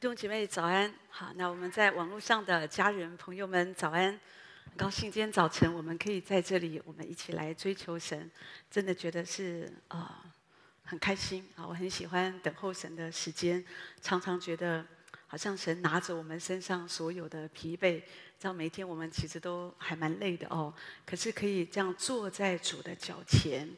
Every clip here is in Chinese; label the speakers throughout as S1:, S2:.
S1: 弟兄姐妹早安，好，那我们在网络上的家人朋友们早安，很高兴今天早晨我们可以在这里，我们一起来追求神，真的觉得是啊、很开心。啊，我很喜欢等候神的时间，常常觉得好像神拿着我们身上所有的疲惫，这样每天我们其实都还蛮累的哦，可是可以这样坐在主的脚前，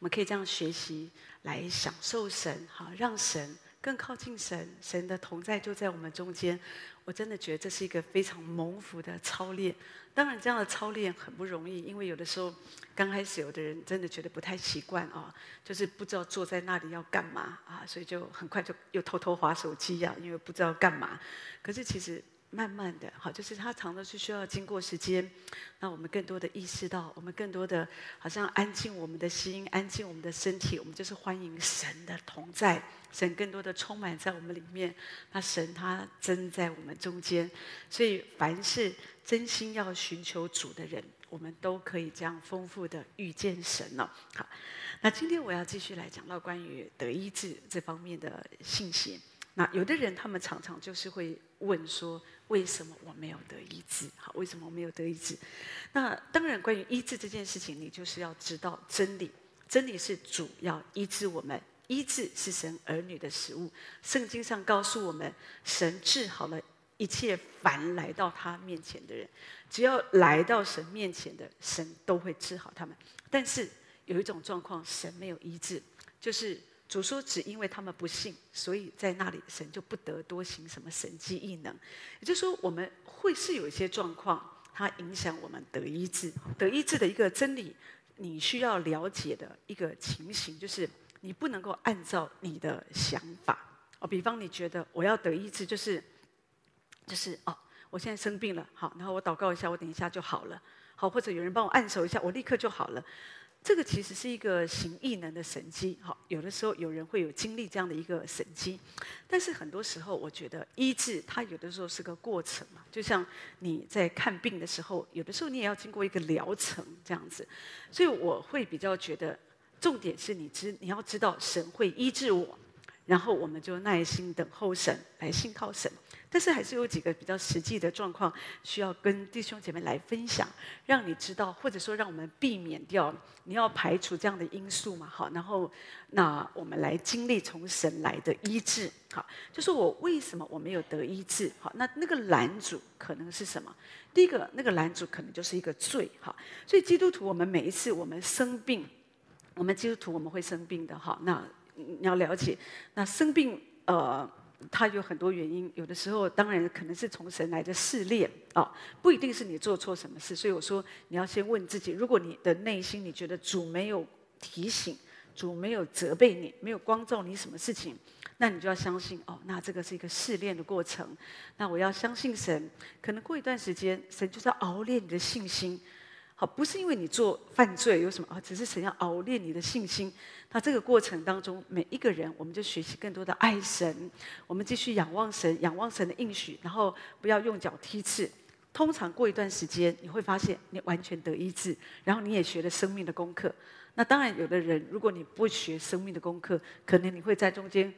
S1: 我们可以这样学习来享受神，好让神。更靠近神，神的同在就在我们中间。我真的觉得这是一个非常蒙福的操练。当然，这样的操练很不容易，因为有的时候刚开始，有的人真的觉得不太习惯啊，就是不知道坐在那里要干嘛啊，所以就很快就又偷偷划手机呀，因为不知道干嘛。可是其实。慢慢的，好，就是它常常是需要经过时间，那我们更多的意识到，我们更多的好像安静我们的心，安静我们的身体，我们就是欢迎神的同在，神更多的充满在我们里面，那神他真在我们中间，所以凡是真心要寻求主的人，我们都可以这样丰富的遇见神了。好，那今天我要继续来讲到关于得医治这方面的信息。那有的人他们常常就是会问说。为什么我没有得医治？好，为什么我没有得医治？那当然，关于医治这件事情，你就是要知道真理。真理是主要医治我们，医治是神儿女的食物。圣经上告诉我们，神治好了一切凡来到他面前的人，只要来到神面前的，神都会治好他们。但是有一种状况，神没有医治，就是。主说：“只因为他们不信，所以在那里神就不得多行什么神迹异能。也就是说，我们会是有一些状况，它影响我们得医治。得医治的一个真理，你需要了解的一个情形，就是你不能够按照你的想法哦。比方你觉得我要得医治，就是就是哦，我现在生病了，好，然后我祷告一下，我等一下就好了，好，或者有人帮我按手一下，我立刻就好了。”这个其实是一个行异能的神迹，好，有的时候有人会有经历这样的一个神迹，但是很多时候我觉得医治它有的时候是个过程嘛，就像你在看病的时候，有的时候你也要经过一个疗程这样子，所以我会比较觉得重点是你知你要知道神会医治我，然后我们就耐心等候神，来信靠神。但是还是有几个比较实际的状况需要跟弟兄姐妹来分享，让你知道，或者说让我们避免掉，你要排除这样的因素嘛？好，然后那我们来经历从神来的医治。好，就是我为什么我没有得医治？好，那那个拦阻可能是什么？第一个，那个拦阻可能就是一个罪。好，所以基督徒我们每一次我们生病，我们基督徒我们会生病的。好，那你要了解，那生病呃。它有很多原因，有的时候当然可能是从神来的试炼啊，不一定是你做错什么事。所以我说，你要先问自己：如果你的内心你觉得主没有提醒，主没有责备你，没有光照你什么事情，那你就要相信哦，那这个是一个试炼的过程。那我要相信神，可能过一段时间，神就是要熬炼你的信心。好，不是因为你做犯罪有什么啊，只是神要熬炼你的信心。那这个过程当中，每一个人，我们就学习更多的爱神，我们继续仰望神，仰望神的应许，然后不要用脚踢刺。通常过一段时间，你会发现你完全得医治，然后你也学了生命的功课。那当然，有的人如果你不学生命的功课，可能你会在中间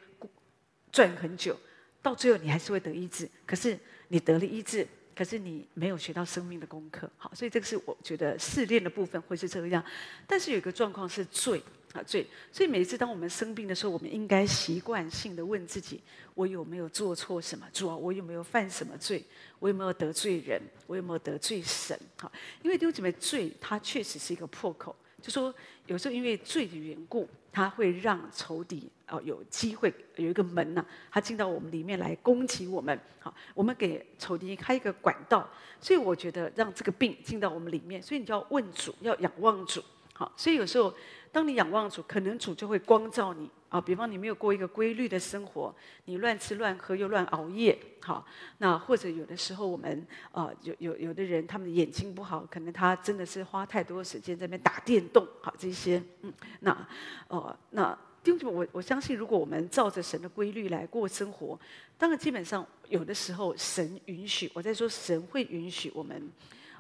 S1: 转很久，到最后你还是会得医治。可是你得了医治。可是你没有学到生命的功课，好，所以这个是我觉得试炼的部分会是这个样。但是有一个状况是罪啊罪，所以每一次当我们生病的时候，我们应该习惯性的问自己：我有没有做错什么？主啊，我有没有犯什么罪？我有没有得罪人？我有没有得罪神？好，因为弟兄姊妹，罪它确实是一个破口。就说有时候因为罪的缘故，它会让仇敌哦有机会有一个门呐，他进到我们里面来攻击我们。好，我们给仇敌开一个管道，所以我觉得让这个病进到我们里面，所以你就要问主，要仰望主。好，所以有时候当你仰望主，可能主就会光照你。啊，比方你没有过一个规律的生活，你乱吃乱喝又乱熬夜，好，那或者有的时候我们啊有有有的人他们眼睛不好，可能他真的是花太多时间在那边打电动，好这些，嗯，那呃那弟兄们，我我相信如果我们照着神的规律来过生活，当然基本上有的时候神允许，我在说神会允许我们，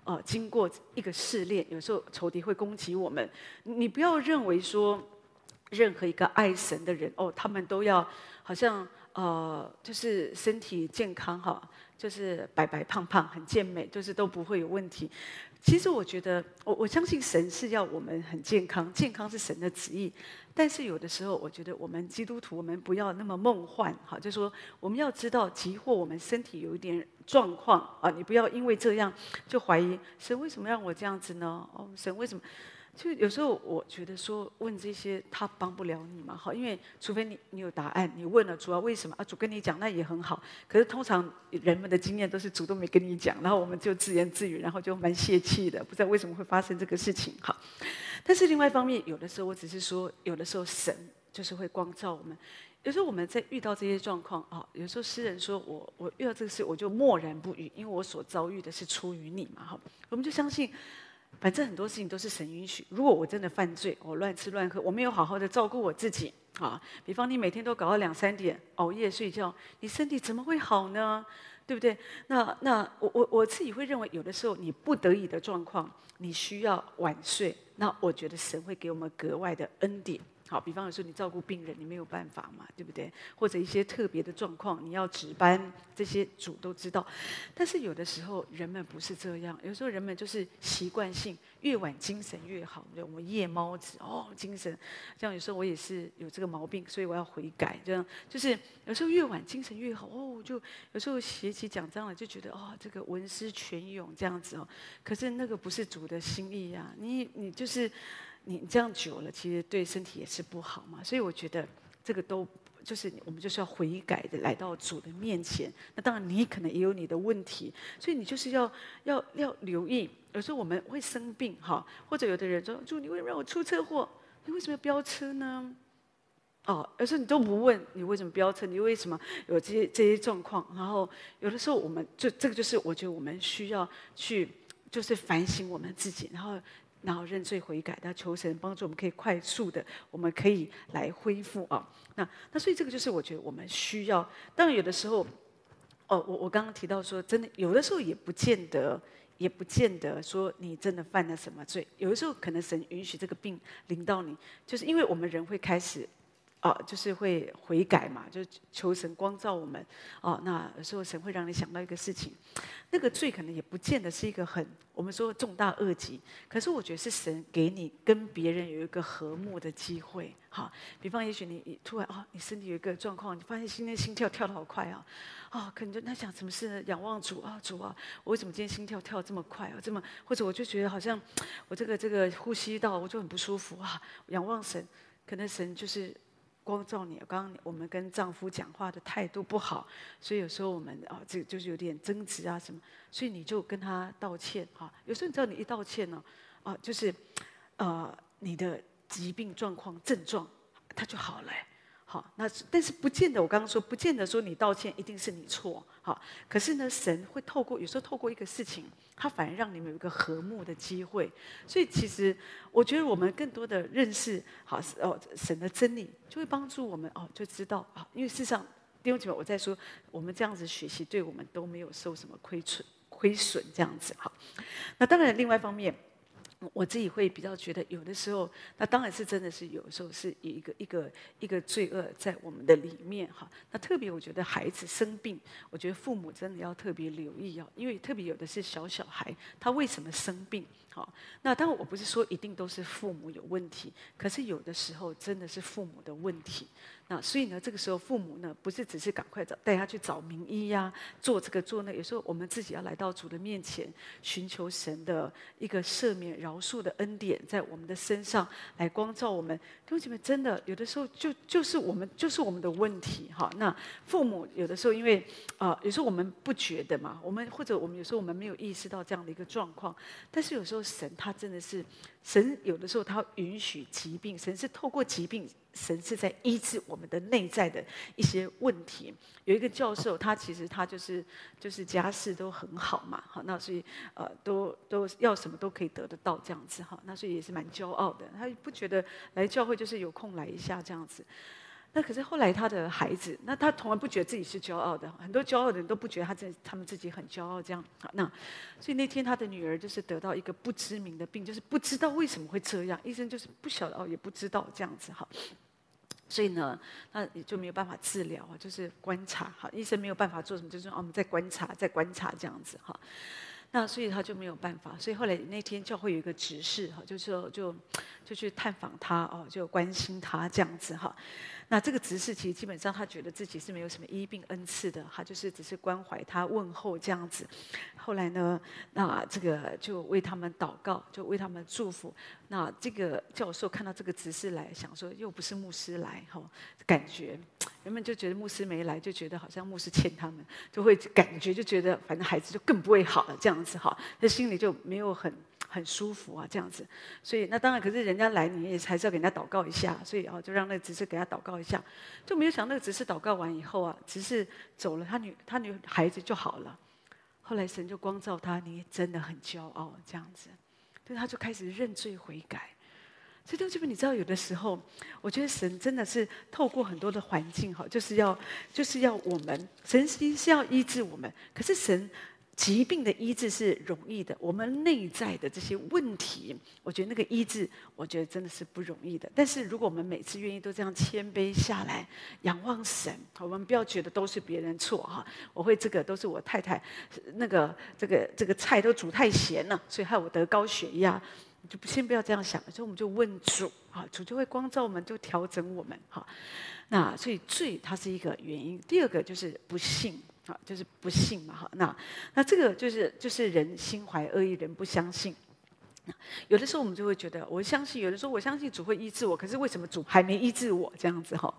S1: 呃经过一个试炼，有时候仇敌会攻击我们，你不要认为说。任何一个爱神的人哦，他们都要好像呃，就是身体健康哈，就是白白胖胖很健美，就是都不会有问题。其实我觉得，我我相信神是要我们很健康，健康是神的旨意。但是有的时候，我觉得我们基督徒，我们不要那么梦幻，哈，就说我们要知道，即或我们身体有一点状况啊，你不要因为这样就怀疑神为什么让我这样子呢？哦，神为什么？就有时候我觉得说问这些他帮不了你嘛，好，因为除非你你有答案，你问了主要为什么啊？主跟你讲那也很好，可是通常人们的经验都是主都没跟你讲，然后我们就自言自语，然后就蛮泄气的，不知道为什么会发生这个事情，好。但是另外一方面，有的时候我只是说，有的时候神就是会光照我们，有时候我们在遇到这些状况啊，有时候诗人说我我遇到这个事我就默然不语，因为我所遭遇的是出于你嘛，好，我们就相信。反正很多事情都是神允许。如果我真的犯罪，我乱吃乱喝，我没有好好的照顾我自己啊，比方你每天都搞到两三点熬夜睡觉，你身体怎么会好呢？对不对？那那我我我自己会认为，有的时候你不得已的状况，你需要晚睡，那我觉得神会给我们格外的恩典。好，比方说你照顾病人，你没有办法嘛，对不对？或者一些特别的状况，你要值班，这些主都知道。但是有的时候人们不是这样，有时候人们就是习惯性，越晚精神越好。对，我们夜猫子哦，精神。这样有时候我也是有这个毛病，所以我要悔改。这样就是有时候越晚精神越好哦，就有时候写起讲章了，就觉得哦，这个文思泉涌这样子哦。可是那个不是主的心意呀，你你就是。你这样久了，其实对身体也是不好嘛。所以我觉得这个都就是我们就是要悔改的来到主的面前。那当然你可能也有你的问题，所以你就是要要要留意。有时候我们会生病哈，或者有的人说：“主，你为什么让我出车祸？你为什么要飙车呢？”哦，有时候你都不问你为什么飙车，你为什么有这些这些状况？然后有的时候我们就这个就是我觉得我们需要去就是反省我们自己，然后。然后认罪悔改，他求神帮助我们，可以快速的，我们可以来恢复啊。那那所以这个就是我觉得我们需要。当然有的时候，哦，我我刚刚提到说，真的有的时候也不见得，也不见得说你真的犯了什么罪。有的时候可能神允许这个病临到你，就是因为我们人会开始。啊，就是会悔改嘛，就求神光照我们。哦，那有时候神会让你想到一个事情，那个罪可能也不见得是一个很我们说重大恶极，可是我觉得是神给你跟别人有一个和睦的机会。好，比方也许你突然哦，你身体有一个状况，你发现今天心跳跳得好快啊，啊，可能就那想什么事呢？仰望主啊，主啊，我为什么今天心跳跳这么快啊？这么或者我就觉得好像我这个这个呼吸道我就很不舒服啊，仰望神，可能神就是。光照你，刚刚我们跟丈夫讲话的态度不好，所以有时候我们啊，这就是有点争执啊什么，所以你就跟他道歉哈。有时候你知道，你一道歉呢，啊，就是，呃，你的疾病状况症状，它就好了。好，那但是不见得，我刚刚说不见得说你道歉一定是你错，好，可是呢，神会透过有时候透过一个事情，他反而让你们有一个和睦的机会。所以其实我觉得我们更多的认识，好哦，神的真理就会帮助我们哦，就知道啊，因为事实上弟兄姐妹，我在说我们这样子学习，对我们都没有受什么亏损，亏损这样子好。那当然，另外一方面。我自己会比较觉得，有的时候，那当然是真的是有时候是一个一个一个罪恶在我们的里面哈。那特别我觉得孩子生病，我觉得父母真的要特别留意哦，因为特别有的是小小孩，他为什么生病？好，那当然我不是说一定都是父母有问题，可是有的时候真的是父母的问题。那所以呢，这个时候父母呢，不是只是赶快找带他去找名医呀、做这个做那，有时候我们自己要来到主的面前，寻求神的一个赦免、饶恕的恩典，在我们的身上来光照我们。弟兄姐妹，真的有的时候就就是我们就是我们的问题哈。那父母有的时候因为啊、有时候我们不觉得嘛，我们或者我们有时候我们没有意识到这样的一个状况，但是有时候神他真的是神，有的时候他允许疾病，神是透过疾病。神是在医治我们的内在的一些问题。有一个教授，他其实他就是就是家世都很好嘛，好，那所以呃都都要什么都可以得得到这样子哈，那所以也是蛮骄傲的。他不觉得来教会就是有空来一下这样子。那可是后来他的孩子，那他从来不觉得自己是骄傲的，很多骄傲的人都不觉得他自他们自己很骄傲这样。好，那所以那天他的女儿就是得到一个不知名的病，就是不知道为什么会这样，医生就是不晓得哦，也不知道这样子哈。所以呢，那你就没有办法治疗啊，就是观察哈，医生没有办法做什么，就是哦，我们在观察，在观察这样子哈。那所以他就没有办法，所以后来那天教会有一个执事哈，就是说就就去探访他哦，就关心他这样子哈。那这个执事其实基本上他觉得自己是没有什么医病恩赐的，他就是只是关怀他问候这样子。后来呢，那这个就为他们祷告，就为他们祝福。那这个教授看到这个执事来，想说又不是牧师来哈，感觉人们就觉得牧师没来，就觉得好像牧师欠他们，就会感觉就觉得反正孩子就更不会好了这样子哈，他心里就没有很。很舒服啊，这样子，所以那当然，可是人家来，你也还是要给人家祷告一下，所以啊，就让那个执事给他祷告一下，就没有想那个执事祷告完以后啊，执事走了，他女他女孩子就好了。后来神就光照他，你真的很骄傲，这样子，所以他就开始认罪悔改。所以弟兄姐妹，你知道有的时候，我觉得神真的是透过很多的环境哈，就是要就是要我们，神实是要医治我们，可是神。疾病的医治是容易的，我们内在的这些问题，我觉得那个医治，我觉得真的是不容易的。但是如果我们每次愿意都这样谦卑下来，仰望神，我们不要觉得都是别人错哈。我会这个都是我太太，那个这个这个菜都煮太咸了，所以害我得高血压。就先不要这样想，所以我们就问主啊，主就会光照我们，就调整我们哈。那所以罪它是一个原因，第二个就是不信。就是不信嘛，哈，那那这个就是就是人心怀恶意，人不相信。有的时候我们就会觉得，我相信；有的时候我相信主会医治我，可是为什么主还没医治我？这样子哈。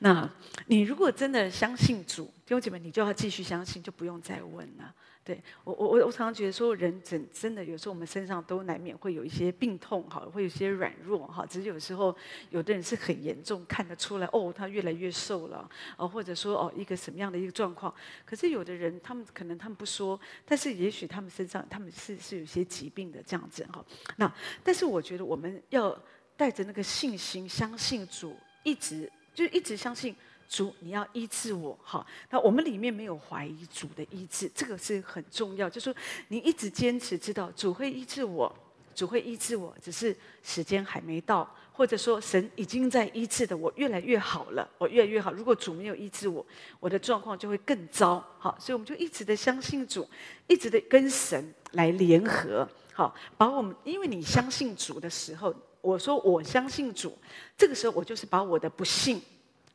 S1: 那你如果真的相信主，弟兄姐妹，你就要继续相信，就不用再问了。对我，我我我常常觉得说，人真真的有时候我们身上都难免会有一些病痛哈，会有一些软弱哈。只是有时候有的人是很严重，看得出来哦，他越来越瘦了哦，或者说哦一个什么样的一个状况。可是有的人他们可能他们不说，但是也许他们身上他们是是有些疾病的这样子哈。那但是我觉得我们要带着那个信心，相信主，一直就一直相信。主，你要医治我，好。那我们里面没有怀疑主的医治，这个是很重要。就是说你一直坚持，知道主会医治我，主会医治我，只是时间还没到，或者说神已经在医治的我越来越好了，我越来越好。如果主没有医治我，我的状况就会更糟。好，所以我们就一直的相信主，一直的跟神来联合，好，把我们，因为你相信主的时候，我说我相信主，这个时候我就是把我的不信。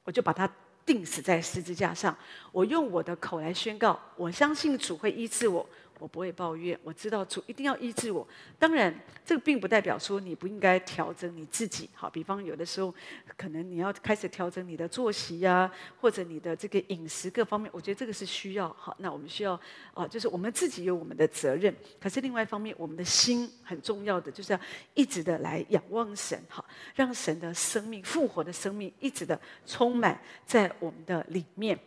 S1: 我就把它钉死在十字架上，我用我的口来宣告，我相信主会医治我。我不会抱怨，我知道主一定要医治我。当然，这个并不代表说你不应该调整你自己。好，比方有的时候，可能你要开始调整你的作息呀、或者你的这个饮食各方面。我觉得这个是需要。好，那我们需要啊，就是我们自己有我们的责任。可是另外一方面，我们的心很重要的，就是要一直的来仰望神，好，让神的生命、复活的生命一直的充满在我们的里面。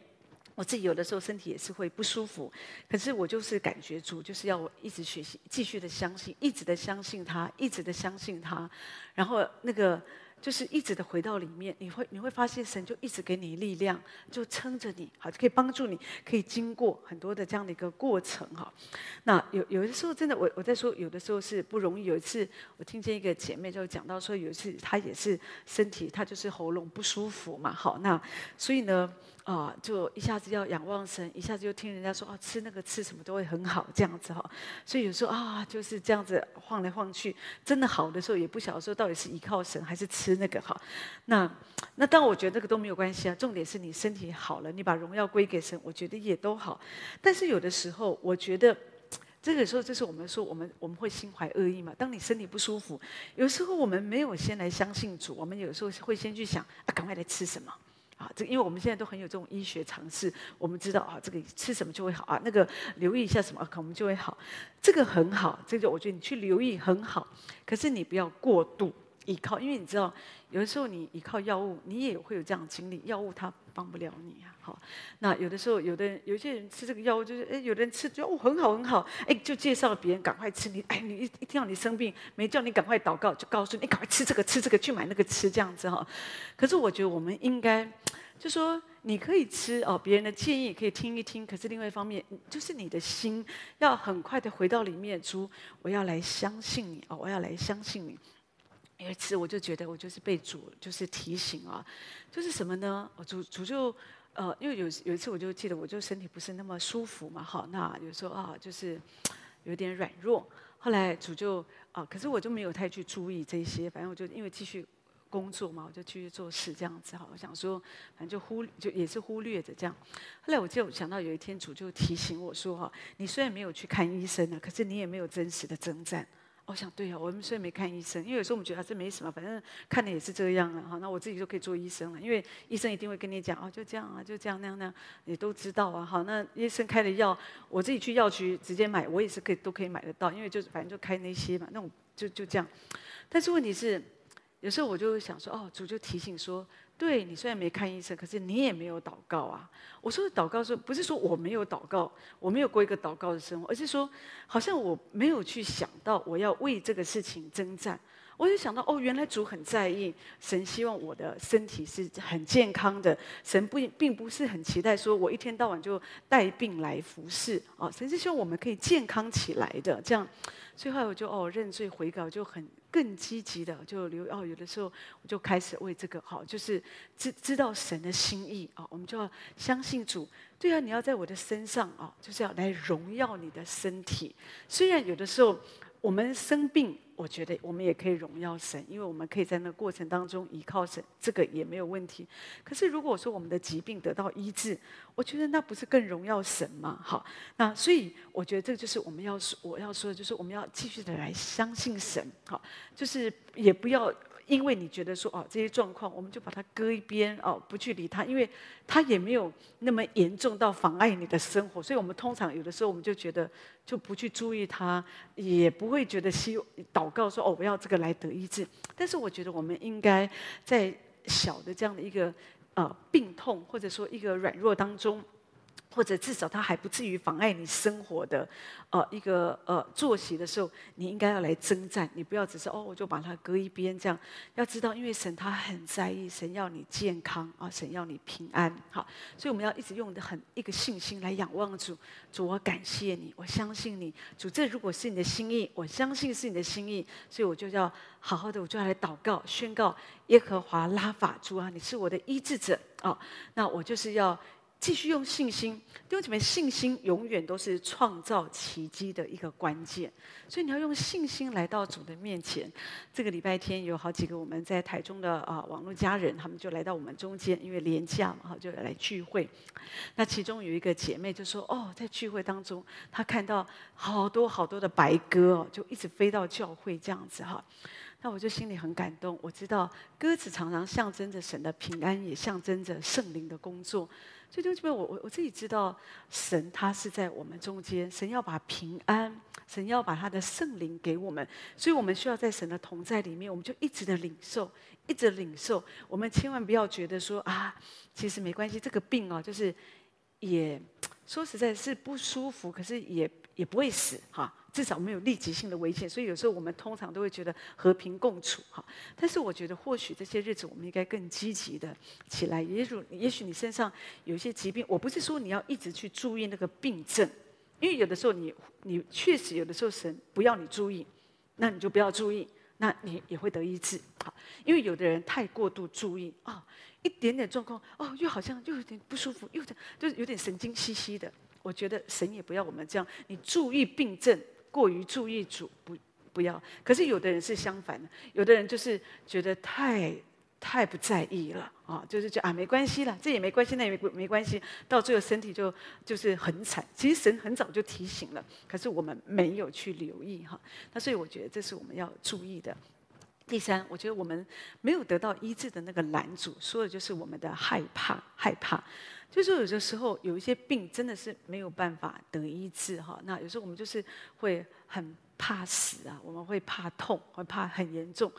S1: 我自己有的时候身体也是会不舒服，可是我就是感觉主就是要我一直学习，继续的相信，一直的相信他，一直的相信他，然后那个。就是一直的回到里面，你会你会发现神就一直给你力量，就撑着你，好，就可以帮助你，可以经过很多的这样的一个过程哈。那有有的时候真的，我我在说有的时候是不容易。有一次我听见一个姐妹就讲到说，有一次她也是身体，她就是喉咙不舒服嘛，好，那所以呢。啊，就一下子要仰望神，一下子又听人家说啊，吃那个吃什么都会很好这样子哈。所以有时候啊，就是这样子晃来晃去，真的好的时候也不晓得说到底是依靠神还是吃那个哈。那那当然我觉得这个都没有关系啊，重点是你身体好了，你把荣耀归给神，我觉得也都好。但是有的时候，我觉得这个时候就是我们说我们我们会心怀恶意嘛。当你身体不舒服，有时候我们没有先来相信主，我们有时候会先去想啊，赶快来吃什么。啊，这因为我们现在都很有这种医学常识，我们知道啊，这个吃什么就会好啊，那个留意一下什么，可能就会好，这个很好，这个我觉得你去留意很好，可是你不要过度依靠，因为你知道，有的时候你依靠药物，你也会有这样的经历，药物它帮不了你啊。好，那有的时候，有的人有些人吃这个药物，就是哎，有的人吃就哦很好很好，哎，就介绍别人赶快吃，你哎，你一一听到你生病，没叫你赶快祷告，就告诉你，赶快吃这个吃这个，去买那个吃这样子哈。可是我觉得我们应该。就说你可以吃哦，别人的建议可以听一听，可是另外一方面，就是你的心要很快的回到里面，主，我要来相信你哦，我要来相信你。有一次我就觉得我就是被主就是提醒啊，就是什么呢？我主主就呃，因为有有一次我就记得我就身体不是那么舒服嘛，好，那有时候啊就是 有点软弱。后来主就啊，可是我就没有太去注意这些，反正我就因为继续工作嘛，我就继续做事这样子哈。我想说，反正就忽就也是忽略着这样。后来我就想到有一天主就提醒我说哈，你虽然没有去看医生呢，可是你也没有真实的征战。我想对啊，我们虽然没看医生，因为有时候我们觉得还是没什么，反正看的也是这样啊。哈，那我自己就可以做医生了，因为医生一定会跟你讲哦，就这样啊，就这样那样那样，你都知道啊。好，那医生开的药，我自己去药局直接买，我也是可以都可以买得到，因为就是反正就开那些嘛，那种就就这样。但是问题是，有时候我就想说，哦，主就提醒说。对，你虽然没看医生，可是你也没有祷告啊。我说的祷告是，不是说我没有祷告，我没有过一个祷告的生活，而是说，好像我没有去想到我要为这个事情征战。我就想到，哦，原来主很在意，神希望我的身体是很健康的。神不并不是很期待说我一天到晚就带病来服侍啊。神是希望我们可以健康起来的。这样，所以后来我就哦认罪悔改，就很。更积极的就留哦，有的时候我就开始为这个好，就是知知道神的心意啊，我们就要相信主。对啊，你要在我的身上啊，就是要来荣耀你的身体。虽然有的时候我们生病。我觉得我们也可以荣耀神，因为我们可以在那个过程当中依靠神，这个也没有问题。可是如果说我们的疾病得到医治，我觉得那不是更荣耀神吗？好，那所以我觉得这就是我们要说，我要说的就是我们要继续的来相信神，好，就是也不要。因为你觉得说哦，这些状况，我们就把它搁一边哦，不去理它，因为它也没有那么严重到妨碍你的生活，所以我们通常有的时候我们就觉得就不去注意它，也不会觉得希祷告说哦，我要这个来得医治。但是我觉得我们应该在小的这样的一个呃病痛或者说一个软弱当中。或者至少它还不至于妨碍你生活的，呃，一个呃作息的时候，你应该要来征战。你不要只是哦，我就把它搁一边这样。要知道，因为神他很在意，神要你健康啊，神要你平安。好，所以我们要一直用的很一个信心来仰望主。主，我感谢你，我相信你。主，这如果是你的心意，我相信是你的心意，所以我就要好好的，我就要来祷告，宣告耶和华拉法主啊，你是我的医治者啊。那我就是要。继续用信心，弟兄姐妹，信心永远都是创造奇迹的一个关键。所以你要用信心来到主的面前。这个礼拜天有好几个我们在台中的啊网络家人，他们就来到我们中间，因为连假嘛，哈，就来聚会。那其中有一个姐妹就说：“哦，在聚会当中，她看到好多好多的白鸽，就一直飞到教会这样子哈。”那我就心里很感动。我知道鸽子常常象征着神的平安，也象征着圣灵的工作。所以，就这边，我我我自己知道，神他是在我们中间，神要把平安，神要把他的圣灵给我们，所以我们需要在神的同在里面，我们就一直的领受，一直领受。我们千万不要觉得说啊，其实没关系，这个病哦，就是也说实在是不舒服，可是也也不会死哈。至少没有立即性的危险，所以有时候我们通常都会觉得和平共处哈。但是我觉得或许这些日子我们应该更积极的起来。也许也许你身上有一些疾病，我不是说你要一直去注意那个病症，因为有的时候你你确实有的时候神不要你注意，那你就不要注意，那你也会得医治。好，因为有的人太过度注意啊，一点点状况哦，又好像又有点不舒服，又这就是有点神经兮兮的。我觉得神也不要我们这样，你注意病症。过于注意主不不要，可是有的人是相反的，有的人就是觉得太太不在意了啊，就是觉得啊没关系了，这也没关系，那也没没关系，到最后身体就就是很惨。其实神很早就提醒了，可是我们没有去留意哈。那所以我觉得这是我们要注意的。第三，我觉得我们没有得到医治的那个拦阻，说的就是我们的害怕，害怕。就是有的时候有一些病真的是没有办法得医治哈，那有时候我们就是会很怕死啊，我们会怕痛，会怕很严重，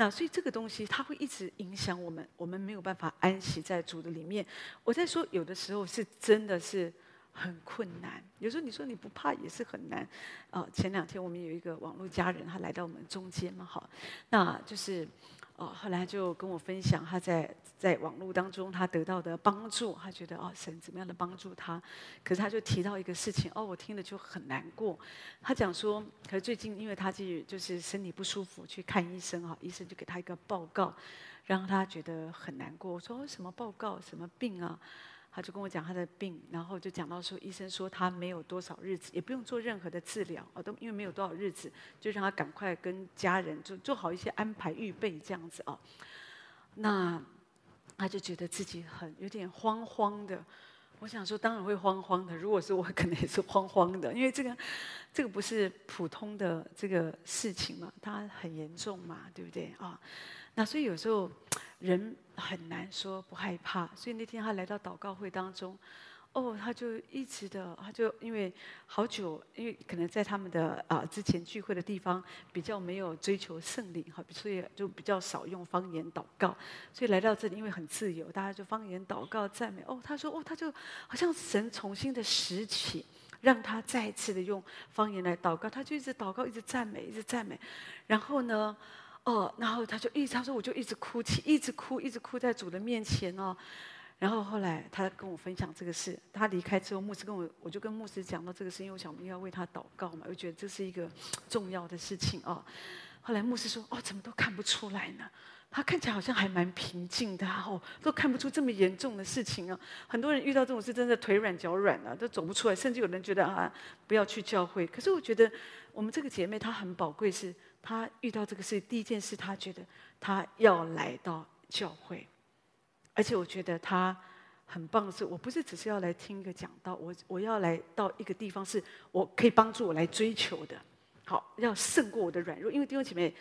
S1: 那所以这个东西它会一直影响我们，我们没有办法安息在主的里面。我在说有的时候是真的是很困难，有时候你说你不怕也是很难啊。前两天我们有一个网络家人，他来到我们中间嘛，好，那就是。哦，后来就跟我分享他在在网络当中他得到的帮助，他觉得哦神怎么样的帮助他，可是他就提到一个事情，哦我听了就很难过。他讲说，可是最近因为他去就是身体不舒服去看医生哈，医生就给他一个报告，让他觉得很难过。我说什么报告？什么病啊？他就跟我讲他的病，然后就讲到说，医生说他没有多少日子，也不用做任何的治疗啊，都因为没有多少日子，就让他赶快跟家人就做好一些安排预备这样子啊。那他就觉得自己很有点慌慌的。我想说，当然会慌慌的。如果是我，可能也是慌慌的，因为这个这个不是普通的这个事情嘛，它很严重嘛，对不对啊？那所以有时候。人很难说不害怕，所以那天他来到祷告会当中，哦，他就一直的，他就因为好久，因为可能在他们的啊之前聚会的地方比较没有追求圣灵哈，所以就比较少用方言祷告，所以来到这里因为很自由，大家就方言祷告赞美。哦，他说哦，他就好像神重新的拾起，让他再一次的用方言来祷告，他就一直祷告，一直赞美，一直赞美，然后呢？哦，然后他就一直他说我就一直哭泣，一直哭，一直哭在主的面前哦。然后后来他跟我分享这个事，他离开之后，牧师跟我，我就跟牧师讲到这个事，因为我想我们要为他祷告嘛，我觉得这是一个重要的事情哦。后来牧师说：“哦，怎么都看不出来呢？他看起来好像还蛮平静的哦，都看不出这么严重的事情啊。很多人遇到这种事，真的腿软脚软的，都走不出来，甚至有人觉得啊，不要去教会。可是我觉得我们这个姐妹她很宝贵是。”他遇到这个事，第一件事，他觉得他要来到教会，而且我觉得他很棒的是，我不是只是要来听一个讲道，我我要来到一个地方，是我可以帮助我来追求的，好，要胜过我的软弱，因为弟兄姐妹，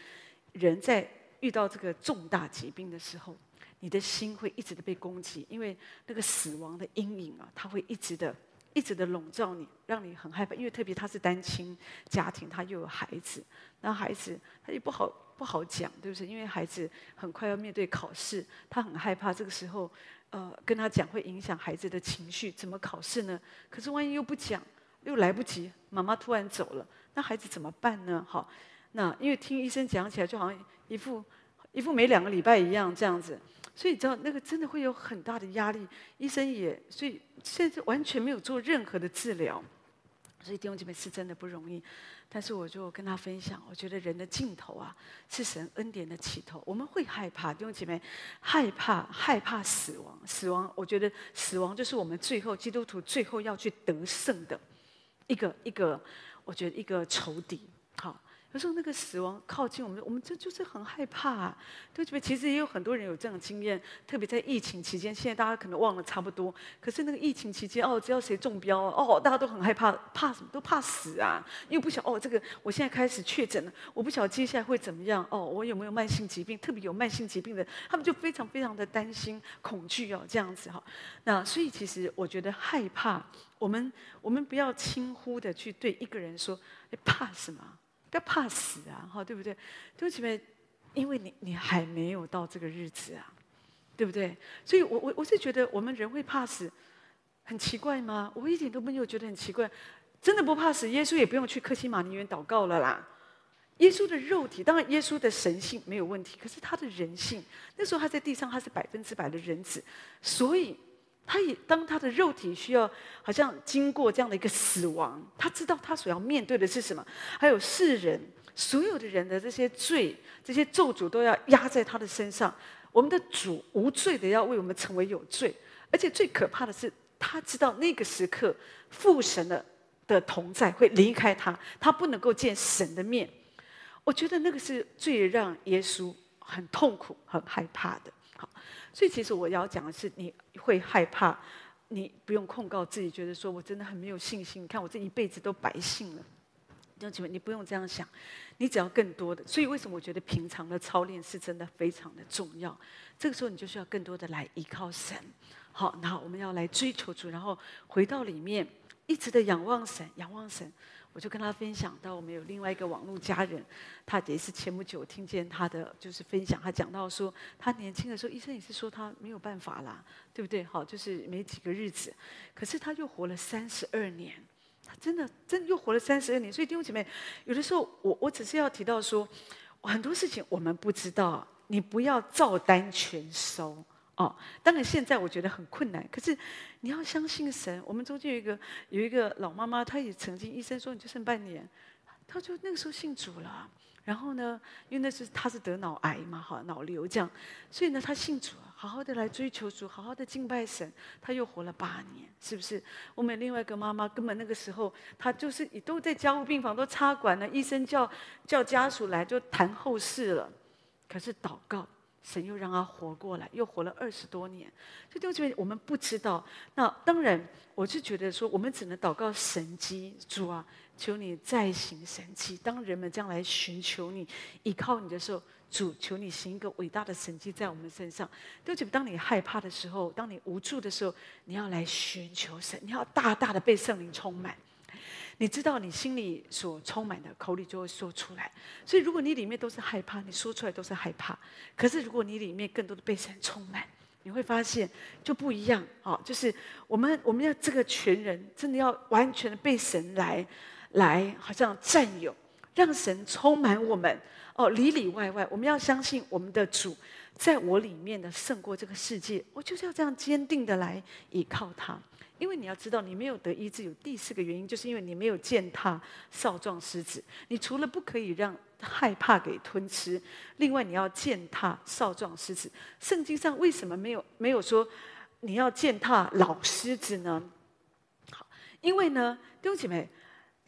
S1: 人在遇到这个重大疾病的时候，你的心会一直的被攻击，因为那个死亡的阴影啊，它会一直的。一直的笼罩你，让你很害怕。因为特别他是单亲家庭，他又有孩子，那孩子他也不好不好讲，对不对？因为孩子很快要面对考试，他很害怕这个时候，呃，跟他讲会影响孩子的情绪。怎么考试呢？可是万一又不讲，又来不及，妈妈突然走了，那孩子怎么办呢？好，那因为听医生讲起来，就好像一副一副没两个礼拜一样这样子。所以你知道那个真的会有很大的压力，医生也所以现在完全没有做任何的治疗，所以弟兄姐妹是真的不容易。但是我就跟他分享，我觉得人的尽头啊是神恩典的起头。我们会害怕，弟兄姐妹害怕害怕死亡，死亡我觉得死亡就是我们最后基督徒最后要去得胜的一个一个，我觉得一个仇敌。好。有时候那个死亡靠近我们，我们这就是很害怕啊。对不对？其实也有很多人有这样的经验，特别在疫情期间。现在大家可能忘了差不多，可是那个疫情期间，哦，只要谁中标，哦，大家都很害怕，怕什么？都怕死啊！因为不晓哦，这个我现在开始确诊了，我不晓得接下来会怎么样。哦，我有没有慢性疾病？特别有慢性疾病的，他们就非常非常的担心、恐惧哦，这样子哈。那所以其实我觉得害怕，我们我们不要轻忽的去对一个人说，哎怕什么？不要怕死啊，哈，对不对？对不起，因为你你还没有到这个日子啊，对不对？所以我我我是觉得我们人会怕死，很奇怪吗？我一点都没有觉得很奇怪，真的不怕死，耶稣也不用去克西马尼园祷告了啦。耶稣的肉体，当然耶稣的神性没有问题，可是他的人性，那时候他在地上他是百分之百的人子，所以。他也当他的肉体需要，好像经过这样的一个死亡，他知道他所要面对的是什么，还有世人所有的人的这些罪、这些咒诅都要压在他的身上。我们的主无罪的要为我们成为有罪，而且最可怕的是，他知道那个时刻父神的的同在会离开他，他不能够见神的面。我觉得那个是最让耶稣很痛苦、很害怕的。所以，其实我要讲的是，你会害怕，你不用控告自己，觉得说我真的很没有信心。你看，我这一辈子都白信了。弟兄姐妹，你不用这样想，你只要更多的。所以，为什么我觉得平常的操练是真的非常的重要？这个时候，你就需要更多的来依靠神。好，那我们要来追求主，然后回到里面，一直的仰望神，仰望神。我就跟他分享到，我们有另外一个网络家人，他也是前不久听见他的就是分享，他讲到说，他年轻的时候，医生也是说他没有办法啦，对不对？好，就是没几个日子，可是他又活了三十二年，他真的真的又活了三十二年。所以弟兄姐妹，有的时候我我只是要提到说，很多事情我们不知道，你不要照单全收哦。当然现在我觉得很困难，可是你要相信神。我们中间有一个有一个老妈妈，她也曾经医生说你就剩半年，她就那个时候信主了。然后呢，因为那是她是得脑癌嘛，哈，脑瘤这样，所以呢，她信主，好好的来追求主，好好的敬拜神，她又活了八年，是不是？我们另外一个妈妈，根本那个时候她就是都在加护病房都插管了，医生叫叫家属来就谈后事了，可是祷告，神又让他活过来，又活了二十多年。所以弟兄姐妹，我们不知道。那当然，我是觉得说，我们只能祷告神迹，主啊。求你再行神迹。当人们将来寻求你、依靠你的时候，主，求你行一个伟大的神迹在我们身上。对不起，当你害怕的时候，当你无助的时候，你要来寻求神，你要大大的被圣灵充满。你知道你心里所充满的，口里就会说出来。所以，如果你里面都是害怕，你说出来都是害怕。可是，如果你里面更多的被神充满，你会发现就不一样。哦，就是我们我们要这个全人真的要完全的被神来。来，好像占有，让神充满我们哦，里里外外，我们要相信我们的主在我里面的胜过这个世界。我就是要这样坚定的来依靠他，因为你要知道，你没有得医治，有第四个原因，就是因为你没有践踏少壮狮子。你除了不可以让害怕给吞吃，另外你要践踏少壮狮子。圣经上为什么没有没有说你要践踏老狮子呢？好，因为呢，弟兄姐妹。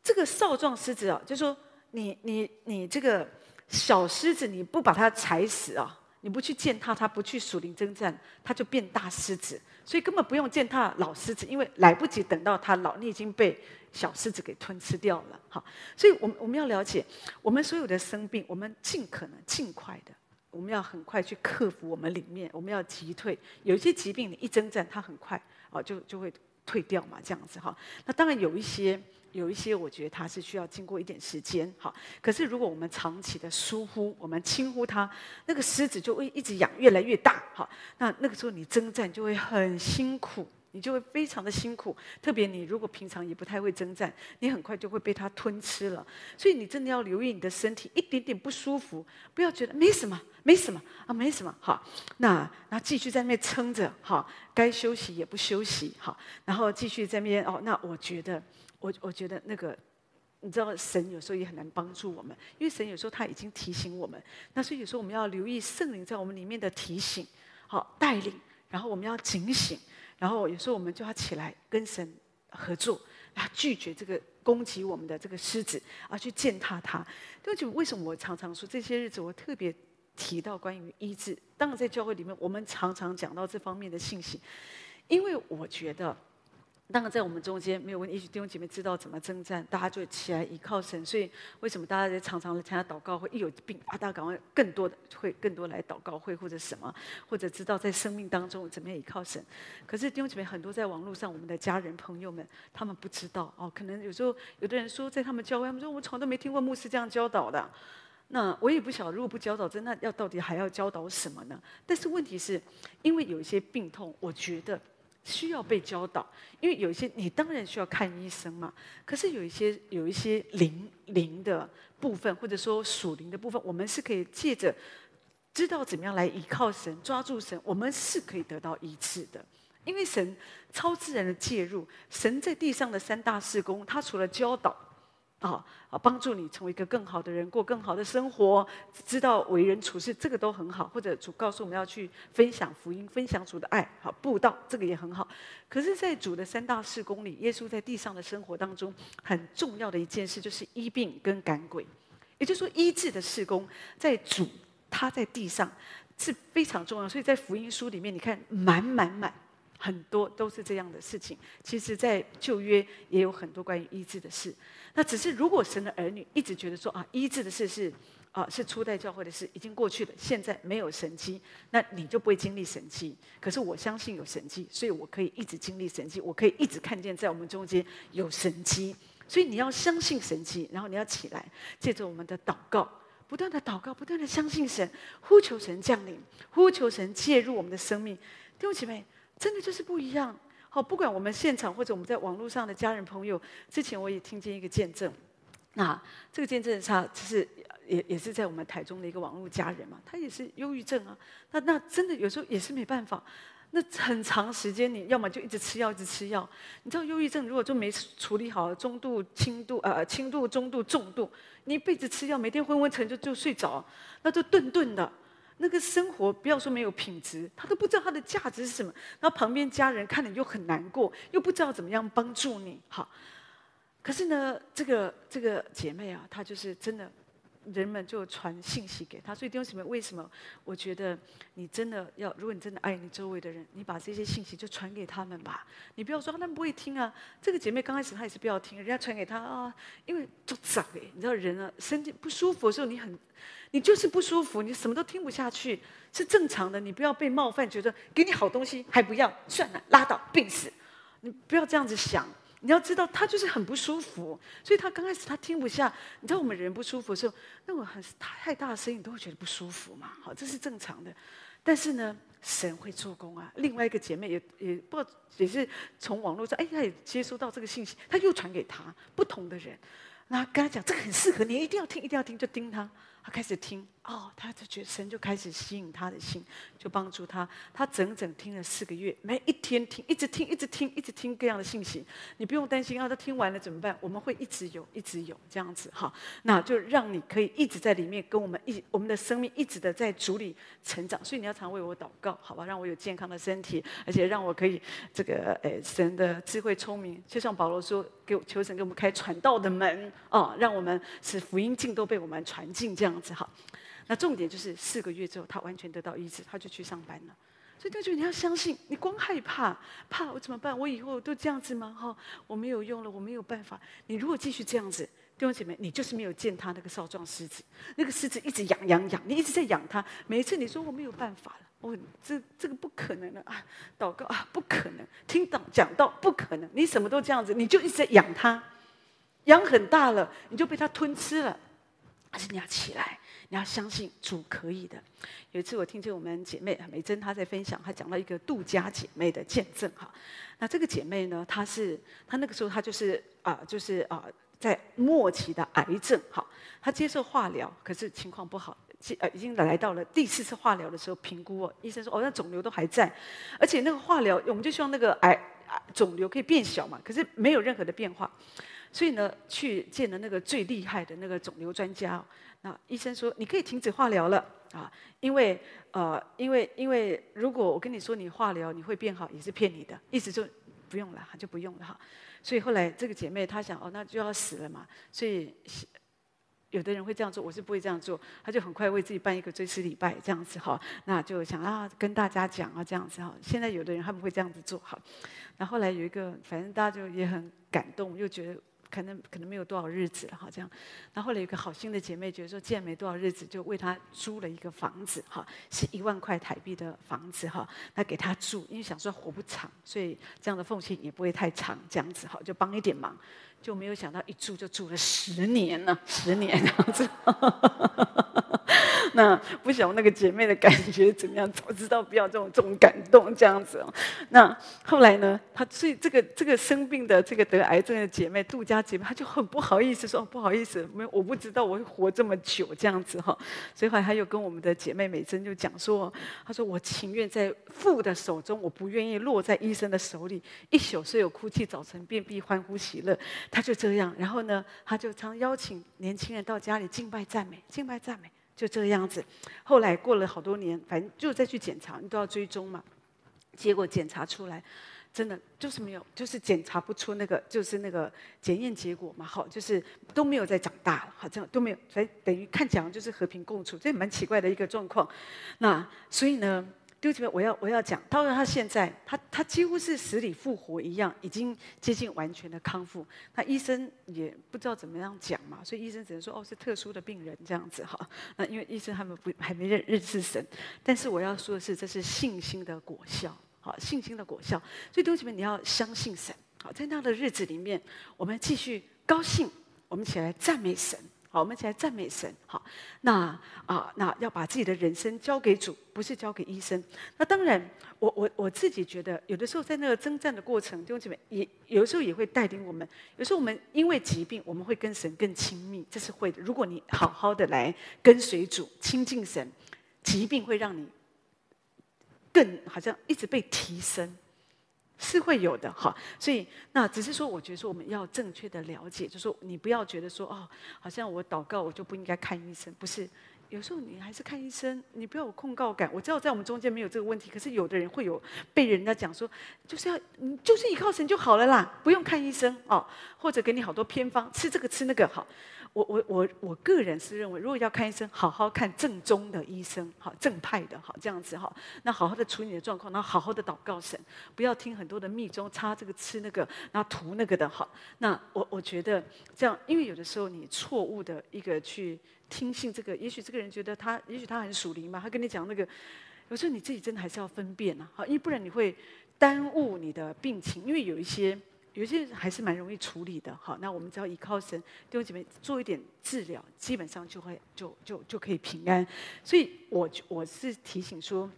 S1: 这个少壮狮子啊，就是说你你你这个小狮子，你不把它踩死啊，你不去践踏它，不去属灵征战，它就变大狮子。所以根本不用践踏老狮子，因为来不及等到它老，你已经被小狮子给吞吃掉了。好，所以我们我们要了解，我们所有的生病，我们尽可能尽快的，我们要很快去克服我们里面，我们要击退。有一些疾病，你一征战，它很快啊就就会退掉嘛，这样子哈。那当然有一些。有一些，我觉得它是需要经过一点时间，好。可是如果我们长期的疏忽，我们轻忽它，那个狮子就会一直养，越来越大，好。那那个时候你征战就会很辛苦，你就会非常的辛苦。特别你如果平常也不太会征战，你很快就会被它吞吃了。所以你真的要留意你的身体一点点不舒服，不要觉得没什么，没什么啊，没什么，好。那那继续在那边撑着，好，该休息也不休息，好，然后继续在那边哦。那我觉得。我我觉得那个，你知道，神有时候也很难帮助我们，因为神有时候他已经提醒我们，那所以有时候我们要留意圣灵在我们里面的提醒，好带领，然后我们要警醒，然后有时候我们就要起来跟神合作，来拒绝这个攻击我们的这个狮子，而去践踏它。就为什么我常常说这些日子我特别提到关于医治？当然在教会里面，我们常常讲到这方面的信息，因为我觉得。当然，在我们中间没有问题，也许弟兄姐妹知道怎么征战，大家就起来依靠神。所以，为什么大家在常常参加祷告会？一有病啊，大家赶快更多的会更多来祷告会或者什么，或者知道在生命当中怎么样依靠神。可是弟兄姐妹很多在网络上，我们的家人朋友们，他们不知道哦。可能有时候有的人说，在他们教会，他们说我从来都没听过牧师这样教导的。那我也不晓得，如果不教导真，那要到底还要教导什么呢？但是问题是，因为有一些病痛，我觉得。需要被教导，因为有一些你当然需要看医生嘛。可是有一些有一些灵灵的部分，或者说属灵的部分，我们是可以借着知道怎么样来依靠神、抓住神，我们是可以得到医治的。因为神超自然的介入，神在地上的三大事工，他除了教导。啊啊！帮助你成为一个更好的人，过更好的生活，知道为人处事，这个都很好。或者主告诉我们要去分享福音，分享主的爱，好布道，这个也很好。可是，在主的三大事工里，耶稣在地上的生活当中，很重要的一件事就是医病跟赶鬼。也就是说，医治的事工，在主他在地上是非常重要。所以在福音书里面，你看满满满。很多都是这样的事情。其实，在旧约也有很多关于医治的事。那只是如果神的儿女一直觉得说啊，医治的事是啊是初代教会的事，已经过去了，现在没有神迹，那你就不会经历神迹。可是我相信有神迹，所以我可以一直经历神迹，我可以一直看见在我们中间有神迹。所以你要相信神迹，然后你要起来，借着我们的祷告，不断的祷告，不断的相信神，呼求神降临，呼求神介入我们的生命。弟兄姐妹。真的就是不一样。好，不管我们现场或者我们在网络上的家人朋友，之前我也听见一个见证，那这个见证他就是也也是在我们台中的一个网络家人嘛，他也是忧郁症啊。那那真的有时候也是没办法。那很长时间，你要么就一直吃药，一直吃药。你知道忧郁症如果就没处理好，中度、轻度，呃，轻度、中度、重度，你一辈子吃药，每天昏昏沉沉就就睡着，那就顿顿的。那个生活不要说没有品质，他都不知道他的价值是什么。然后旁边家人看了又很难过，又不知道怎么样帮助你。好，可是呢，这个这个姐妹啊，她就是真的。人们就传信息给他，所以弟兄姊妹，为什么我觉得你真的要，如果你真的爱你周围的人，你把这些信息就传给他们吧。你不要说他们不会听啊。这个姐妹刚开始她也是不要听，人家传给她啊，因为就长哎，你知道人啊，身体不舒服的时候，你很，你就是不舒服，你什么都听不下去，是正常的。你不要被冒犯，觉得给你好东西还不要，算了，拉倒，病死。你不要这样子想。你要知道，他就是很不舒服，所以他刚开始他听不下。你知道我们人不舒服的时候，那种很太大的声音，你都会觉得不舒服嘛。好，这是正常的。但是呢，神会做工啊。另外一个姐妹也也不知道，也是从网络上，哎，她也接收到这个信息，她又传给他不同的人，那跟他讲这个很适合你，一定要听，一定要听，就盯他。他开始听，哦，他就觉得神就开始吸引他的心，就帮助他。他整整听了四个月，每一天听，一直听，一直听，一直听各样的信息。你不用担心啊，他听完了怎么办？我们会一直有，一直有这样子哈。那就让你可以一直在里面跟我们一，我们的生命一直的在主里成长。所以你要常为我祷告，好吧？让我有健康的身体，而且让我可以这个诶，神的智慧聪明，就像保罗说，给我求神给我们开传道的门哦，让我们使福音尽都被我们传进这样。子哈，那重点就是四个月之后，他完全得到医治，他就去上班了。所以他就你要相信，你光害怕，怕我怎么办？我以后都这样子吗？哈，我没有用了，我没有办法。你如果继续这样子，弟兄姐妹，你就是没有见他那个少壮狮子，那个狮子一直养养养，你一直在养他。每一次你说我没有办法了，我这这个不可能了啊，祷告啊不可能，听到讲到不可能，你什么都这样子，你就一直在养他，养很大了，你就被他吞吃了。但是你要起来，你要相信主可以的。有一次我听见我们姐妹美珍她在分享，她讲到一个杜家姐妹的见证哈。那这个姐妹呢，她是她那个时候她就是啊、就是啊、在末期的癌症哈。她接受化疗，可是情况不好，呃已经来到了第四次化疗的时候评估哦，医生说哦那肿瘤都还在，而且那个化疗我们就希望那个癌肿瘤可以变小嘛，可是没有任何的变化。所以呢，去见了那个最厉害的那个肿瘤专家，那医生说你可以停止化疗了啊，因为呃，因为因为如果我跟你说你化疗你会变好，也是骗你的，意思就不用了，就不用了哈。所以后来这个姐妹她想哦，那就要死了嘛，所以有的人会这样做，我是不会这样做，她就很快为自己办一个追思礼拜这样子哈，那就想啊跟大家讲啊这样子哈。现在有的人他们会这样子做哈，那后来有一个，反正大家就也很感动，又觉得。可能可能没有多少日子了哈，这样。然后后来有个好心的姐妹觉得说，既然没多少日子，就为她租了一个房子哈，是一万块台币的房子哈，那给她住，因为想说活不长，所以这样的缝隙也不会太长，这样子哈，就帮一点忙，就没有想到一住就住了十年呢，十年这样子。那不晓得那个姐妹的感觉怎么样？早知道不要这种这种感动这样子哦。那后来呢？她所以这个这个生病的这个得癌症的姐妹杜家姐妹，她就很不好意思说：“不好意思，没我不知道我会活这么久这样子哈。”所以后来她又跟我们的姐妹美珍就讲说：“她说我情愿在父的手中，我不愿意落在医生的手里。一宿虽有哭泣，早晨便必欢呼喜乐。”他就这样，然后呢，他就常邀请年轻人到家里敬拜赞美，敬拜赞美。就这个样子，后来过了好多年，反正就再去检查，你都要追踪嘛。结果检查出来，真的就是没有，就是检查不出那个，就是那个检验结果嘛。好，就是都没有再长大了，好，像都没有，所以等于看起来就是和平共处，这蛮奇怪的一个状况。那所以呢？弟兄们，我要我要讲，他说他现在他他几乎是死里复活一样，已经接近完全的康复。那医生也不知道怎么样讲嘛，所以医生只能说哦，是特殊的病人这样子哈。那因为医生他们不还没认认识神，但是我要说的是，这是信心的果效，好，信心的果效。所以弟兄们，你要相信神，好，在那样的日子里面，我们继续高兴，我们起来赞美神。好，我们一起来赞美神。好，那啊，那要把自己的人生交给主，不是交给医生。那当然，我我我自己觉得，有的时候在那个征战的过程，弟兄姐妹也有的时候也会带领我们。有时候我们因为疾病，我们会跟神更亲密，这是会的。如果你好好的来跟随主、亲近神，疾病会让你更好像一直被提升。是会有的哈，所以那只是说，我觉得说我们要正确的了解，就是说你不要觉得说哦，好像我祷告我就不应该看医生，不是，有时候你还是看医生，你不要有控告感。我知道在我们中间没有这个问题，可是有的人会有被人家讲说，就是要你就是依靠神就好了啦，不用看医生哦，或者给你好多偏方，吃这个吃那个好。我我我我个人是认为，如果要看医生，好好看正宗的医生，好正派的，好这样子哈。那好好的处理你的状况，然后好好的祷告神，不要听很多的密宗，擦这个吃那个，然后涂那个的好。那我我觉得这样，因为有的时候你错误的一个去听信这个，也许这个人觉得他，也许他很属灵嘛，他跟你讲那个，有时候你自己真的还是要分辨呐，好，因为不然你会耽误你的病情，因为有一些。有些还是蛮容易处理的，好，那我们只要依靠神，弟兄姐妹做一点治疗，基本上就会就就就可以平安。所以我我是提醒说，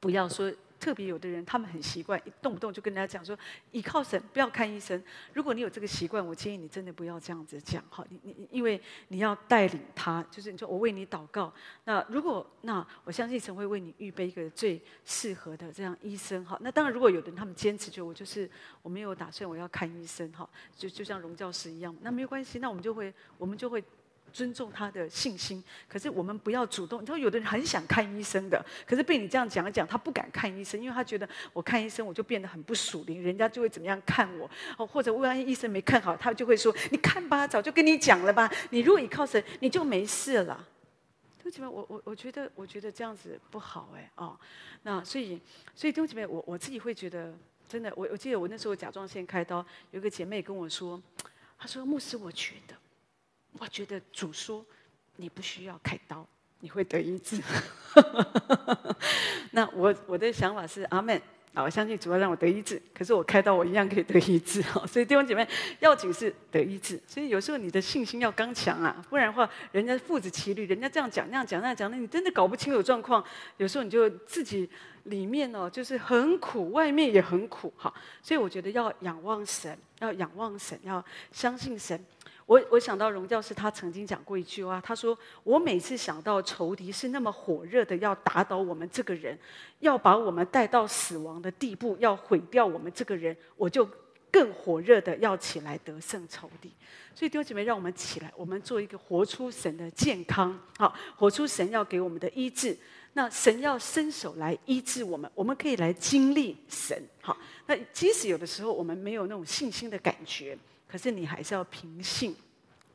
S1: 不要说。特别有的人，他们很习惯，一动不动就跟人家讲说，依靠神，不要看医生。如果你有这个习惯，我建议你真的不要这样子讲，好，你你因为你要带领他，就是你说我为你祷告。那如果那我相信神会为你预备一个最适合的这样医生，好。那当然，如果有的人他们坚持就我就是我没有打算我要看医生，哈，就就像荣教师一样，那没有关系，那我们就会我们就会。尊重他的信心，可是我们不要主动。你说有的人很想看医生的，可是被你这样讲一讲，他不敢看医生，因为他觉得我看医生我就变得很不属灵，人家就会怎么样看我哦，或者万一医生没看好，他就会说：“你看吧，早就跟你讲了吧，你如果依靠神，你就没事了。”弟兄姐妹，我我我觉得我觉得这样子不好哎哦，那所以所以弟兄姐妹，我我自己会觉得真的，我我记得我那时候甲状腺开刀，有个姐妹跟我说，她说牧师，我觉得。我觉得主说你不需要开刀，你会得医治。那我我的想法是阿门啊，我相信主要让我得医治。可是我开刀我一样可以得医治哈。所以弟兄姐妹，要紧是得医治。所以有时候你的信心要刚强啊，不然的话，人家父子骑驴，人家这样讲那样讲那样讲，那你真的搞不清楚状况。有时候你就自己里面哦，就是很苦，外面也很苦哈。所以我觉得要仰望神，要仰望神，要相信神。我我想到荣教师，他曾经讲过一句话，他说：“我每次想到仇敌是那么火热的要打倒我们这个人，要把我们带到死亡的地步，要毁掉我们这个人，我就更火热的要起来得胜仇敌。”所以弟兄姐妹，让我们起来，我们做一个活出神的健康，好，活出神要给我们的医治。那神要伸手来医治我们，我们可以来经历神。好，那即使有的时候我们没有那种信心的感觉。可是你还是要凭信，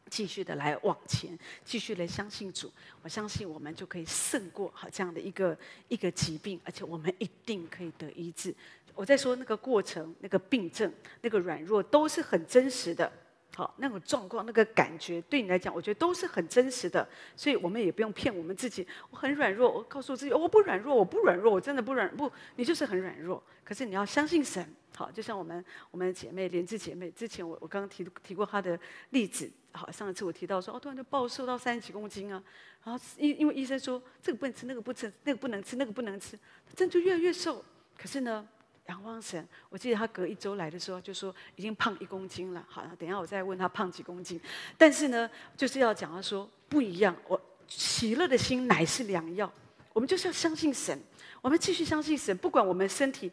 S1: 继续的来往前，继续来相信主。我相信我们就可以胜过好这样的一个一个疾病，而且我们一定可以得医治。我在说那个过程，那个病症，那个软弱，都是很真实的。好，那种状况，那个感觉，对你来讲，我觉得都是很真实的。所以我们也不用骗我们自己。我很软弱，我告诉自己，我不软弱，我不软弱，我真的不软不，你就是很软弱。可是你要相信神。好，就像我们我们姐妹莲枝姐妹，之前我我刚刚提提过她的例子。好，上一次我提到说，哦，突然就暴瘦到三十几公斤啊，然后因因为医生说这个不能吃，那个不吃，那个不能吃，那个不能吃，真就越来越瘦。可是呢，仰望神，我记得她隔一周来的时候就说已经胖一公斤了。好，等一下我再问她胖几公斤。但是呢，就是要讲她说不一样，我喜乐的心乃是良药。我们就是要相信神，我们继续相信神，不管我们身体。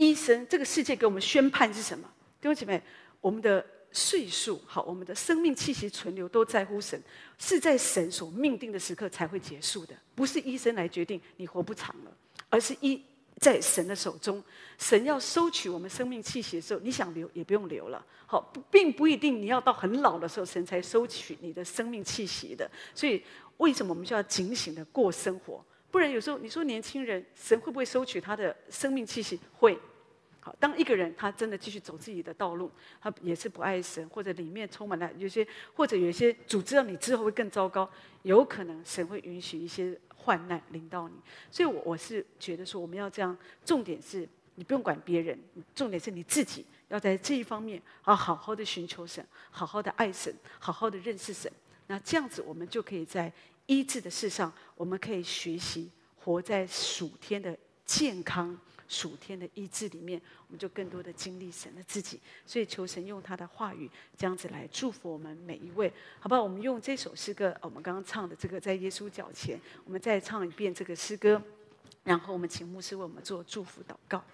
S1: 医生，这个世界给我们宣判是什么？弟兄姐妹，我们的岁数好，我们的生命气息存留都在乎神，是在神所命定的时刻才会结束的，不是医生来决定你活不长了，而是医在神的手中。神要收取我们生命气息的时候，你想留也不用留了。好，并不一定你要到很老的时候，神才收取你的生命气息的。所以，为什么我们就要警醒的过生活？不然有时候你说年轻人，神会不会收取他的生命气息？会。好，当一个人他真的继续走自己的道路，他也是不爱神，或者里面充满了有些，或者有一些主知道你之后会更糟糕，有可能神会允许一些患难临到你。所以，我我是觉得说，我们要这样，重点是你不用管别人，重点是你自己要在这一方面要好好的寻求神，好好的爱神，好好的认识神。那这样子，我们就可以在医治的事上，我们可以学习活在属天的健康、属天的意志里面，我们就更多的经历神的自己。所以求神用他的话语这样子来祝福我们每一位，好不好？我们用这首诗歌，我们刚刚唱的这个在耶稣脚前，我们再唱一遍这个诗歌，然后我们请牧师为我们做祝福祷告。